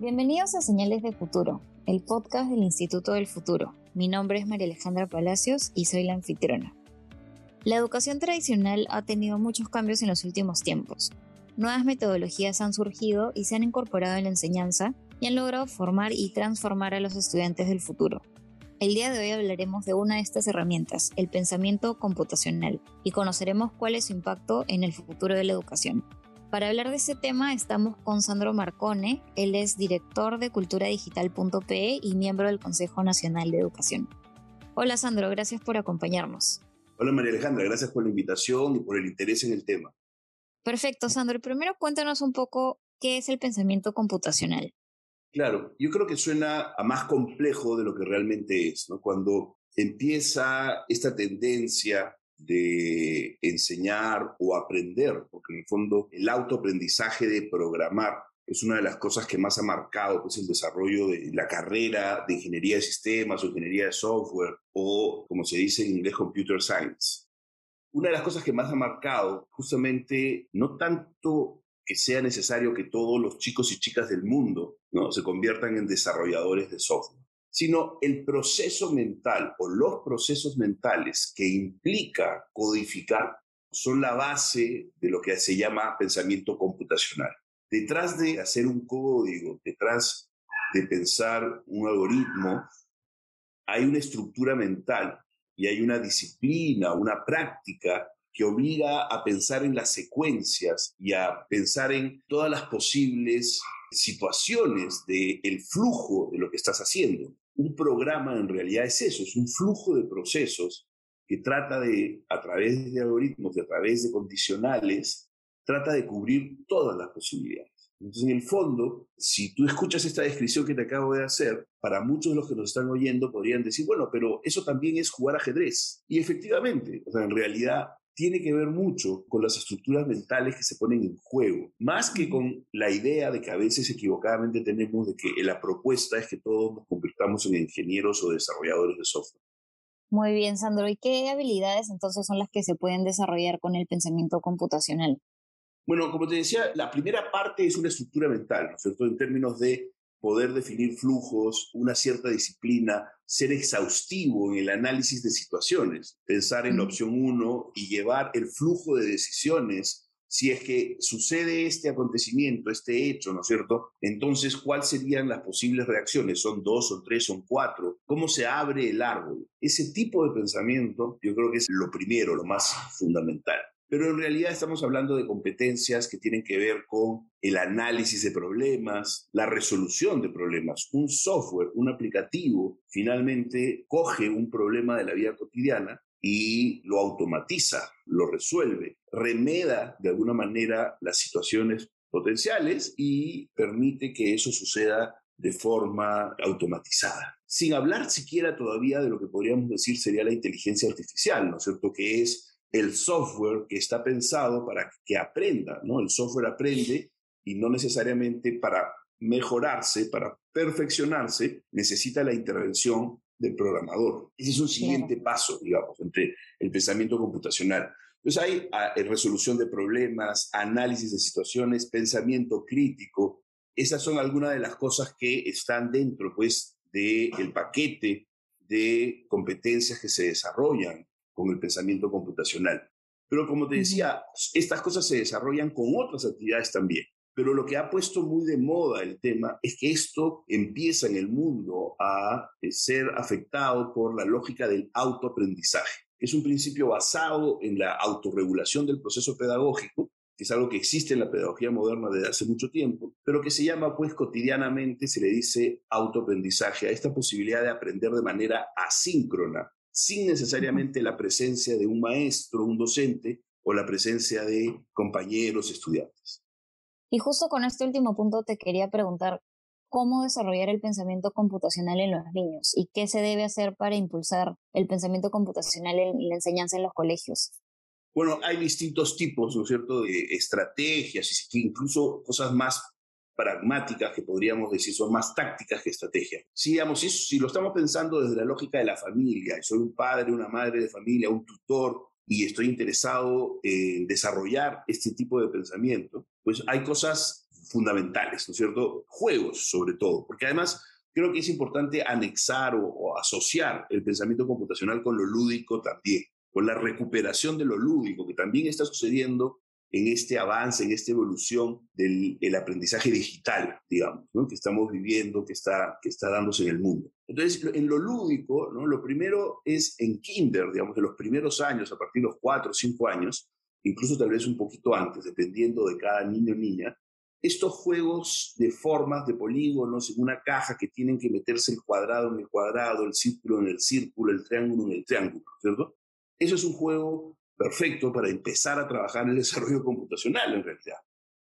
Bienvenidos a Señales de Futuro, el podcast del Instituto del Futuro. Mi nombre es María Alejandra Palacios y soy la anfitriona. La educación tradicional ha tenido muchos cambios en los últimos tiempos. Nuevas metodologías han surgido y se han incorporado en la enseñanza y han logrado formar y transformar a los estudiantes del futuro. El día de hoy hablaremos de una de estas herramientas, el pensamiento computacional, y conoceremos cuál es su impacto en el futuro de la educación. Para hablar de este tema estamos con Sandro Marcone, él es director de culturadigital.pe y miembro del Consejo Nacional de Educación. Hola Sandro, gracias por acompañarnos. Hola María Alejandra, gracias por la invitación y por el interés en el tema. Perfecto, Sandro. Primero cuéntanos un poco qué es el pensamiento computacional. Claro, yo creo que suena a más complejo de lo que realmente es, ¿no? Cuando empieza esta tendencia de enseñar o aprender, porque en el fondo el autoaprendizaje de programar es una de las cosas que más ha marcado pues, el desarrollo de la carrera de ingeniería de sistemas o ingeniería de software o, como se dice en inglés, computer science. Una de las cosas que más ha marcado, justamente, no tanto que sea necesario que todos los chicos y chicas del mundo ¿no? se conviertan en desarrolladores de software, sino el proceso mental o los procesos mentales que implica codificar son la base de lo que se llama pensamiento computacional. Detrás de hacer un código, detrás de pensar un algoritmo, hay una estructura mental y hay una disciplina, una práctica que obliga a pensar en las secuencias y a pensar en todas las posibles situaciones del flujo de lo que estás haciendo. Un programa en realidad es eso, es un flujo de procesos que trata de, a través de algoritmos, de a través de condicionales, trata de cubrir todas las posibilidades. Entonces, en el fondo, si tú escuchas esta descripción que te acabo de hacer, para muchos de los que nos están oyendo podrían decir, bueno, pero eso también es jugar ajedrez. Y efectivamente, o sea, en realidad tiene que ver mucho con las estructuras mentales que se ponen en juego, más que con la idea de que a veces equivocadamente tenemos de que la propuesta es que todos nos convirtamos en ingenieros o desarrolladores de software. Muy bien, Sandro. ¿Y qué habilidades entonces son las que se pueden desarrollar con el pensamiento computacional? Bueno, como te decía, la primera parte es una estructura mental, ¿no es cierto? En términos de poder definir flujos, una cierta disciplina, ser exhaustivo en el análisis de situaciones, pensar en la opción uno y llevar el flujo de decisiones. Si es que sucede este acontecimiento, este hecho, ¿no es cierto? Entonces, ¿cuáles serían las posibles reacciones? ¿Son dos, son tres, son cuatro? ¿Cómo se abre el árbol? Ese tipo de pensamiento yo creo que es lo primero, lo más fundamental pero en realidad estamos hablando de competencias que tienen que ver con el análisis de problemas, la resolución de problemas. Un software, un aplicativo, finalmente coge un problema de la vida cotidiana y lo automatiza, lo resuelve, remeda de alguna manera las situaciones potenciales y permite que eso suceda de forma automatizada. Sin hablar siquiera todavía de lo que podríamos decir sería la inteligencia artificial, ¿no es cierto? Que es el software que está pensado para que aprenda, ¿no? El software aprende y no necesariamente para mejorarse, para perfeccionarse, necesita la intervención del programador. Ese es un siguiente paso, digamos, entre el pensamiento computacional. Entonces hay ah, resolución de problemas, análisis de situaciones, pensamiento crítico. Esas son algunas de las cosas que están dentro, pues, del paquete de competencias que se desarrollan con el pensamiento computacional. Pero como te decía, estas cosas se desarrollan con otras actividades también. Pero lo que ha puesto muy de moda el tema es que esto empieza en el mundo a eh, ser afectado por la lógica del autoaprendizaje. Es un principio basado en la autorregulación del proceso pedagógico, que es algo que existe en la pedagogía moderna desde hace mucho tiempo, pero que se llama pues cotidianamente, se le dice autoaprendizaje, a esta posibilidad de aprender de manera asíncrona sin necesariamente la presencia de un maestro, un docente o la presencia de compañeros, estudiantes. Y justo con este último punto te quería preguntar, ¿cómo desarrollar el pensamiento computacional en los niños y qué se debe hacer para impulsar el pensamiento computacional en la enseñanza en los colegios? Bueno, hay distintos tipos, ¿no es cierto?, de estrategias, incluso cosas más pragmáticas que podríamos decir son más tácticas que estrategias. Si, digamos, si, lo estamos pensando desde la lógica de la familia, soy un padre, una madre de familia, un tutor, y estoy interesado en desarrollar este tipo de pensamiento, pues hay cosas fundamentales, ¿no es cierto? Juegos, sobre todo, porque además creo que es importante anexar o, asociar el pensamiento computacional con lo lúdico también, con la recuperación de lo lúdico, que también está sucediendo en este avance, en esta evolución del aprendizaje digital, digamos, que estamos viviendo, que está, que está dándose en el mundo. Entonces, en lo lúdico, ¿no? lo primero es en kinder, digamos, en los primeros años, a partir de los cuatro o cinco años, incluso tal vez un poquito antes, dependiendo de cada niño o niña, estos juegos de formas, de polígonos, en una caja que tienen que meterse el cuadrado en el cuadrado, el círculo en el círculo, el triángulo en el triángulo, ¿cierto? Eso es un juego perfecto para empezar a trabajar en el desarrollo computacional, en realidad.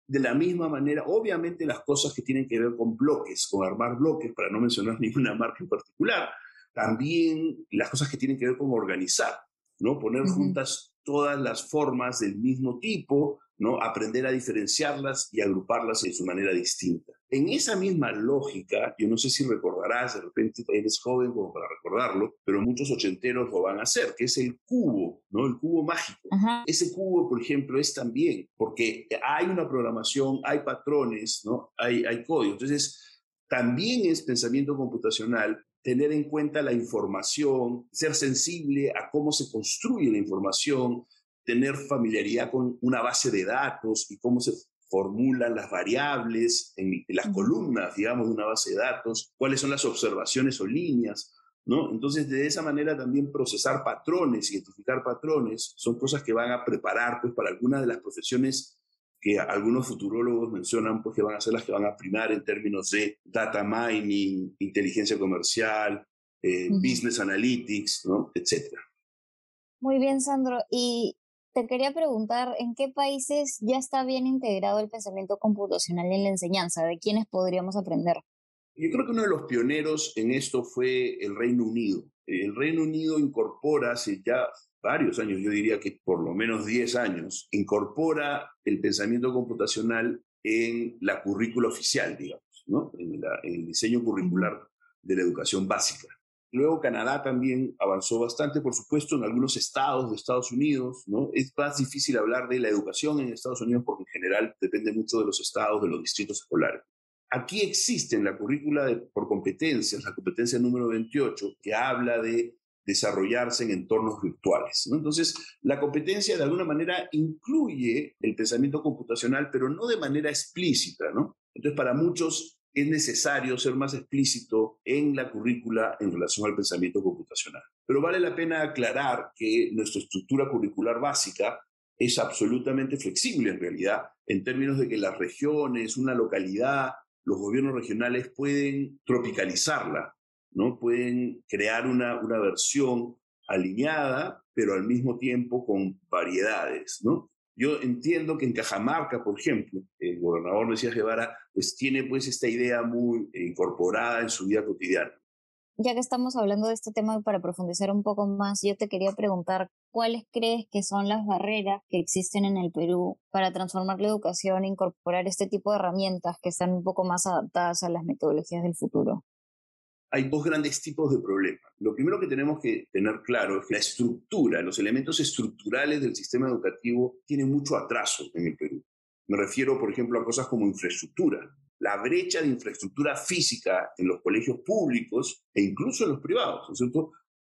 De la misma manera, obviamente las cosas que tienen que ver con bloques, con armar bloques, para no mencionar ninguna marca en particular, también las cosas que tienen que ver con organizar, ¿no? Poner juntas todas las formas del mismo tipo, ¿no? Aprender a diferenciarlas y agruparlas en su manera distinta. En esa misma lógica, yo no sé si recordarás, de repente eres joven como para recordarlo, pero muchos ochenteros lo van a hacer, que es el cubo, ¿no? El cubo mágico. Ese cubo, por ejemplo, es también, porque hay una programación, hay patrones, ¿no? Hay, hay código. Entonces, también es pensamiento computacional tener en cuenta la información, ser sensible a cómo se construye la información, tener familiaridad con una base de datos y cómo se formulan las variables en, las columnas, digamos, de una base de datos, cuáles son las observaciones o líneas, ¿no? Entonces, de esa manera también procesar patrones, identificar patrones, son cosas que van a preparar, pues, para algunas de las profesiones que algunos futurólogos mencionan, pues, que van a ser las que van a primar en términos de data mining, inteligencia comercial, eh, business analytics, ¿no? Etcétera. Muy bien, Sandro. Y te quería preguntar, ¿en qué países ya está bien integrado el pensamiento computacional en la enseñanza? ¿De quiénes podríamos aprender? Yo creo que uno de los pioneros en esto fue el Reino Unido. El Reino Unido incorpora hace ya varios años, yo diría que por lo menos 10 años, incorpora el pensamiento computacional en la currícula oficial, digamos, ¿no? en, en el diseño curricular de la educación básica. Luego Canadá también avanzó bastante, por supuesto, en algunos estados de Estados Unidos, ¿no? Es más difícil hablar de la educación en Estados Unidos porque en general depende mucho de los estados, de los distritos escolares. Aquí existe en la currícula por competencias, la competencia número 28, que habla de desarrollarse en entornos virtuales. Entonces, la competencia de alguna manera incluye el pensamiento computacional, pero no de manera explícita. Entonces, para muchos es necesario ser más explícito en la currícula en relación al pensamiento computacional. Pero vale la pena aclarar que nuestra estructura curricular básica es absolutamente flexible en realidad, en términos de que las regiones, una localidad, los gobiernos regionales pueden tropicalizarla, ¿no? pueden crear una, una versión alineada, pero al mismo tiempo con variedades. ¿no? Yo entiendo que en Cajamarca, por ejemplo, el gobernador Mesías Guevara, pues tiene pues esta idea muy incorporada en su vida cotidiana. Ya que estamos hablando de este tema para profundizar un poco más, yo te quería preguntar, ¿cuáles crees que son las barreras que existen en el Perú para transformar la educación e incorporar este tipo de herramientas que están un poco más adaptadas a las metodologías del futuro? Hay dos grandes tipos de problemas. Lo primero que tenemos que tener claro es que la estructura, los elementos estructurales del sistema educativo tienen mucho atraso en el Perú. Me refiero, por ejemplo, a cosas como infraestructura. La brecha de infraestructura física en los colegios públicos e incluso en los privados, ¿no es?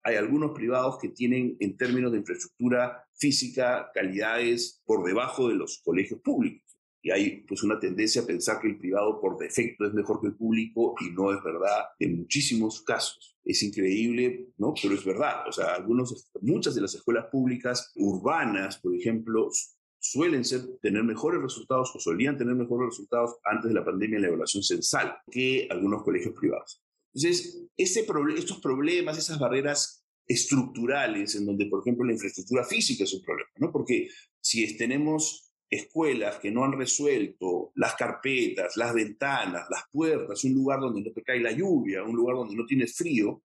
Hay algunos privados que tienen, en términos de infraestructura física, calidades por debajo de los colegios públicos y hay pues una tendencia a pensar que el privado por defecto es mejor que el público y no es verdad en muchísimos casos. Es increíble, ¿no? Pero es verdad. O sea, algunos, muchas de las escuelas públicas urbanas, por ejemplo, suelen ser, tener mejores resultados o solían tener mejores resultados antes de la pandemia en la evaluación censal que algunos colegios privados. Entonces, ese estos problemas, esas barreras estructurales en donde, por ejemplo, la infraestructura física es un problema, ¿no? Porque si tenemos escuelas que no han resuelto las carpetas, las ventanas, las puertas, un lugar donde no te cae la lluvia, un lugar donde no tienes frío,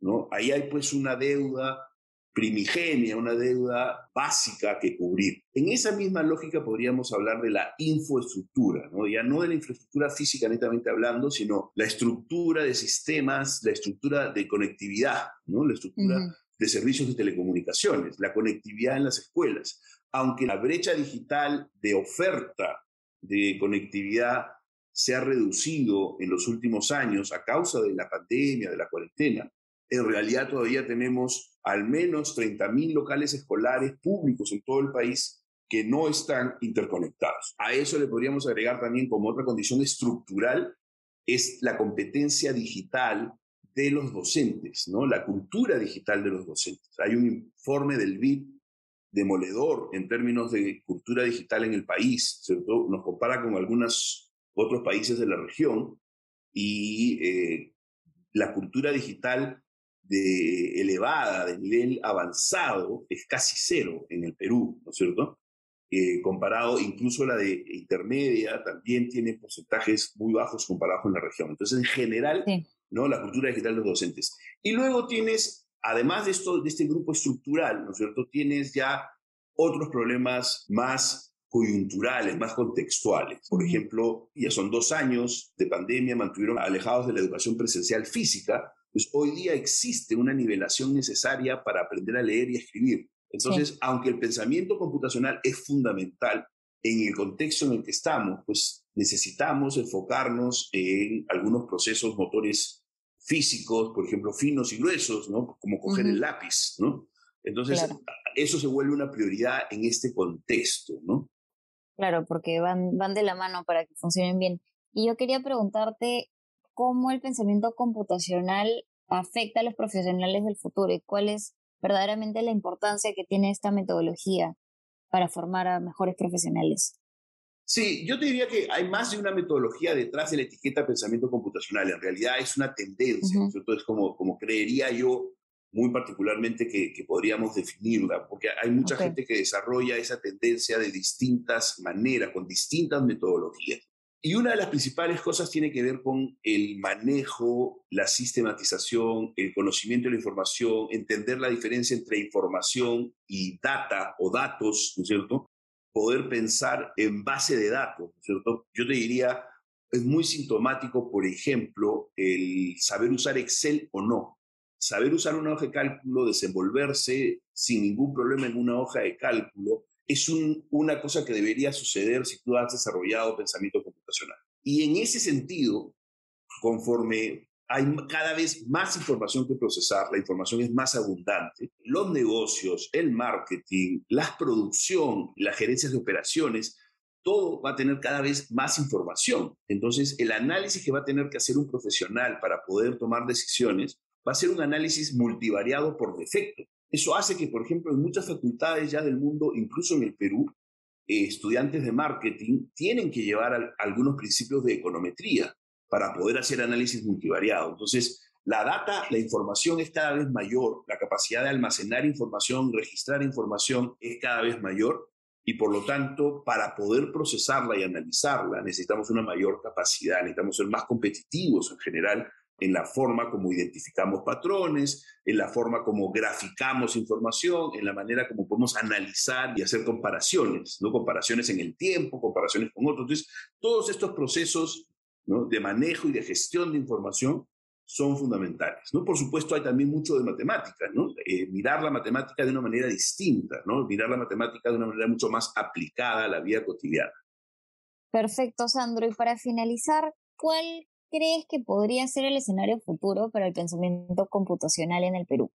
¿no? Ahí hay pues una deuda primigenia, una deuda básica que cubrir. En esa misma lógica podríamos hablar de la infraestructura, ¿no? ya no de la infraestructura física netamente hablando, sino la estructura de sistemas, la estructura de conectividad, ¿no? la estructura de servicios de telecomunicaciones, la conectividad en las escuelas aunque la brecha digital de oferta de conectividad se ha reducido en los últimos años a causa de la pandemia, de la cuarentena, en realidad todavía tenemos al menos 30.000 locales escolares públicos en todo el país que no están interconectados. A eso le podríamos agregar también como otra condición estructural es la competencia digital de los docentes, ¿no? La cultura digital de los docentes. Hay un informe del BID demoledor en términos de cultura digital en el país, ¿cierto? Nos compara con algunos otros países de la región y eh, la cultura digital de elevada, de nivel avanzado, es casi cero en el Perú, ¿no es cierto? Eh, comparado, incluso la de intermedia también tiene porcentajes muy bajos comparados con la región. Entonces, en general, ¿no? La cultura digital de los docentes. Y luego tienes, además de, esto, de este grupo estructural, ¿no es cierto? Tienes ya otros problemas más coyunturales, más contextuales. Por ejemplo, ya son dos años de pandemia, mantuvieron alejados de la educación presencial física, pues hoy día existe una nivelación necesaria para aprender a leer y escribir. Entonces, aunque el pensamiento computacional es fundamental en el contexto en el que estamos, pues necesitamos enfocarnos en algunos procesos motores físicos, por ejemplo, finos y gruesos, ¿no? Como coger el lápiz, ¿no? Entonces, eso se vuelve una prioridad en este contexto, ¿no? Claro, porque van, van de la mano para que funcionen bien. Y yo quería preguntarte cómo el pensamiento computacional afecta a los profesionales del futuro y cuál es verdaderamente la importancia que tiene esta metodología para formar a mejores profesionales. Sí, yo te diría que hay más de una metodología detrás de la etiqueta pensamiento computacional. En realidad es una tendencia, Es como, como creería yo muy particularmente que, podríamos definirla, porque hay mucha gente que desarrolla esa tendencia de distintas maneras, con distintas metodologías. Y una de las principales cosas tiene que ver con el manejo, la sistematización, el conocimiento de la información, entender la diferencia entre información y data o datos, ¿no es cierto? Poder pensar en base de datos, ¿no es cierto? Yo te diría, es muy sintomático, por ejemplo, el saber usar Excel o no. Saber usar una hoja de cálculo, desenvolverse sin ningún problema en una hoja de cálculo, es una cosa que debería suceder si tú has desarrollado pensamiento computacional. Y en ese sentido, conforme hay cada vez más información que procesar, la información es más abundante, los negocios, el marketing, la producción, las gerencias de operaciones, todo va a tener cada vez más información. Entonces, el análisis que va a tener que hacer un profesional para poder tomar decisiones va a ser un análisis multivariado por defecto. Eso hace que, por ejemplo, en muchas facultades ya del mundo, incluso en el Perú, eh, estudiantes de marketing tienen que llevar algunos principios de econometría para poder hacer análisis multivariado. Entonces, la data, la información es cada vez mayor, la capacidad de almacenar información, registrar información es cada vez mayor y por lo tanto, para poder procesarla y analizarla, necesitamos una mayor capacidad, necesitamos ser más competitivos en general en la forma como identificamos patrones, en la forma como graficamos información, en la manera como podemos analizar y hacer comparaciones, ¿no? Comparaciones en el tiempo, comparaciones con otros. Entonces, todos estos procesos de manejo y de gestión de información son fundamentales. ¿no? Por supuesto, hay también mucho de matemática, ¿no? Eh, mirar la matemática de una manera distinta, ¿no? mirar la matemática de una manera mucho más aplicada a la vida cotidiana. Perfecto, Sandro. Y para finalizar, ¿cuál crees que podría ser el escenario futuro para el pensamiento computacional en el Perú?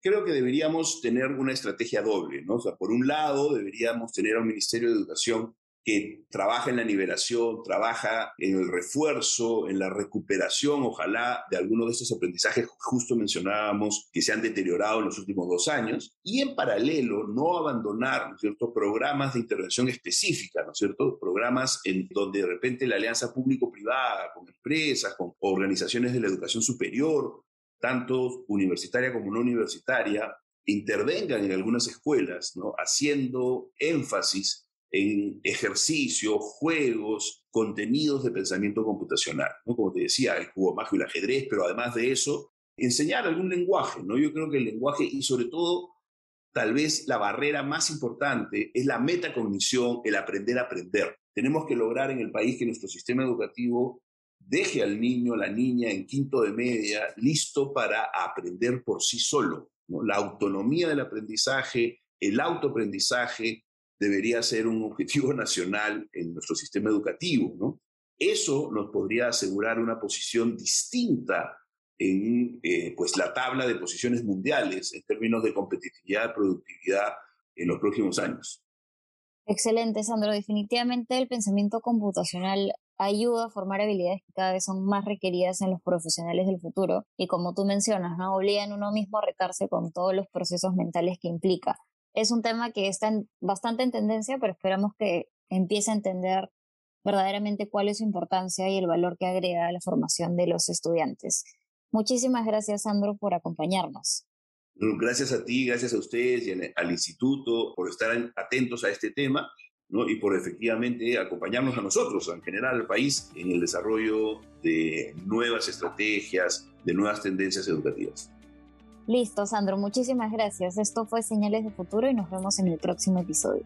Creo que deberíamos tener una estrategia doble, ¿no? O sea, por un lado, deberíamos tener a un Ministerio de Educación que trabaja en la nivelación, trabaja en el refuerzo, en la recuperación, ojalá, de algunos de estos aprendizajes justo mencionábamos que se han deteriorado en los últimos dos años, y en paralelo no abandonar, ¿no programas de intervención específica, ¿no programas en donde de repente la alianza público-privada, con empresas, con organizaciones de la educación superior, tanto universitaria como no universitaria, intervengan en algunas escuelas, haciendo énfasis en ejercicios, juegos, contenidos de pensamiento computacional. Como te decía, el cubo mágico y el ajedrez, pero además de eso, enseñar algún lenguaje, ¿no? Yo creo que el lenguaje y sobre todo, tal vez la barrera más importante es la metacognición, el aprender a aprender. Tenemos que lograr en el país que nuestro sistema educativo deje al niño, la niña en quinto de media listo para aprender por sí solo. La autonomía del aprendizaje, el autoaprendizaje, debería ser un objetivo nacional en nuestro sistema educativo, ¿no? Eso nos podría asegurar una posición distinta en eh, pues la tabla de posiciones mundiales en términos de competitividad, productividad en los próximos años. Excelente, Sandro. Definitivamente el pensamiento computacional ayuda a formar habilidades que cada vez son más requeridas en los profesionales del futuro y como tú mencionas, ¿no? obligan a uno mismo a retarse con todos los procesos mentales que implica. Es un tema que está bastante en tendencia, pero esperamos que empiece a entender verdaderamente cuál es su importancia y el valor que agrega a la formación de los estudiantes. Muchísimas gracias, Sandro, por acompañarnos. Gracias a ti, gracias a ustedes y al instituto por estar atentos a este tema ¿no? y por efectivamente acompañarnos a nosotros, en general al país, en el desarrollo de nuevas estrategias, de nuevas tendencias educativas. Listo, Sandro, muchísimas gracias. Esto fue Señales de Futuro y nos vemos en el próximo episodio.